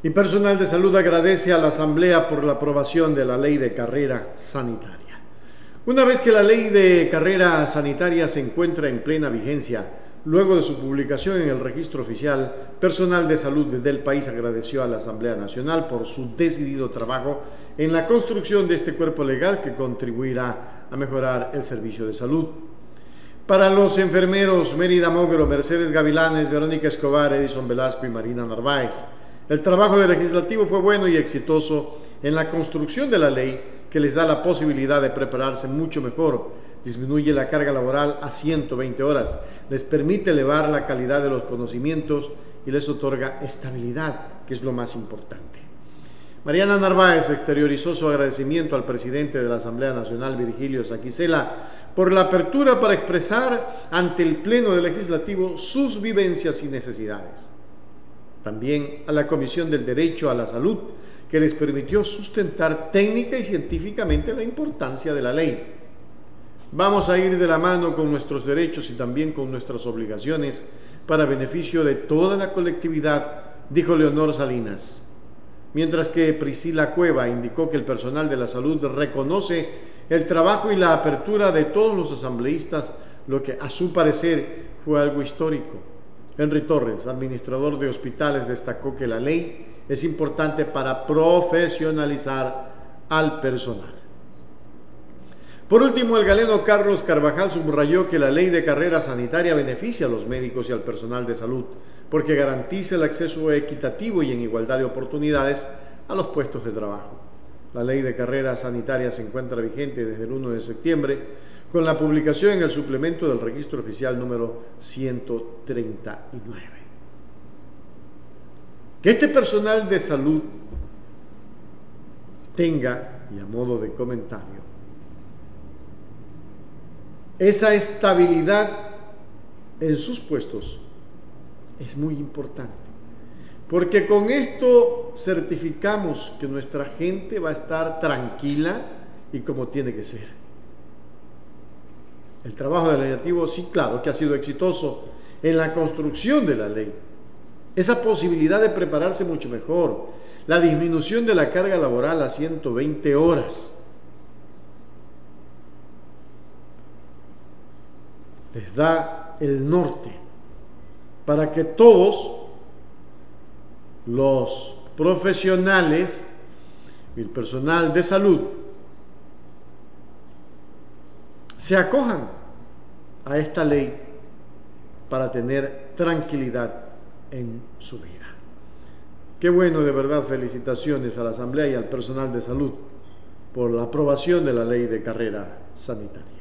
Y personal de salud agradece a la Asamblea por la aprobación de la ley de carrera sanitaria. Una vez que la ley de carrera sanitaria se encuentra en plena vigencia, luego de su publicación en el registro oficial, personal de salud del país agradeció a la Asamblea Nacional por su decidido trabajo en la construcción de este cuerpo legal que contribuirá a mejorar el servicio de salud. Para los enfermeros Mérida Mogro, Mercedes Gavilanes, Verónica Escobar, Edison Velasco y Marina Narváez, el trabajo del legislativo fue bueno y exitoso en la construcción de la ley que les da la posibilidad de prepararse mucho mejor, disminuye la carga laboral a 120 horas, les permite elevar la calidad de los conocimientos y les otorga estabilidad, que es lo más importante. Mariana Narváez exteriorizó su agradecimiento al presidente de la Asamblea Nacional, Virgilio Saquicela, por la apertura para expresar ante el Pleno del Legislativo sus vivencias y necesidades también a la Comisión del Derecho a la Salud, que les permitió sustentar técnica y científicamente la importancia de la ley. Vamos a ir de la mano con nuestros derechos y también con nuestras obligaciones para beneficio de toda la colectividad, dijo Leonor Salinas. Mientras que Priscila Cueva indicó que el personal de la salud reconoce el trabajo y la apertura de todos los asambleístas, lo que a su parecer fue algo histórico. Henry Torres, administrador de hospitales, destacó que la ley es importante para profesionalizar al personal. Por último, el galeno Carlos Carvajal subrayó que la ley de carrera sanitaria beneficia a los médicos y al personal de salud porque garantiza el acceso equitativo y en igualdad de oportunidades a los puestos de trabajo. La ley de carrera sanitaria se encuentra vigente desde el 1 de septiembre con la publicación en el suplemento del registro oficial número 139. Que este personal de salud tenga, y a modo de comentario, esa estabilidad en sus puestos es muy importante. Porque con esto certificamos que nuestra gente va a estar tranquila y como tiene que ser. El trabajo del legislativo, sí, claro, que ha sido exitoso en la construcción de la ley. Esa posibilidad de prepararse mucho mejor, la disminución de la carga laboral a 120 horas. Les da el norte para que todos los profesionales y el personal de salud se acojan a esta ley para tener tranquilidad en su vida. Qué bueno, de verdad, felicitaciones a la Asamblea y al personal de salud por la aprobación de la ley de carrera sanitaria.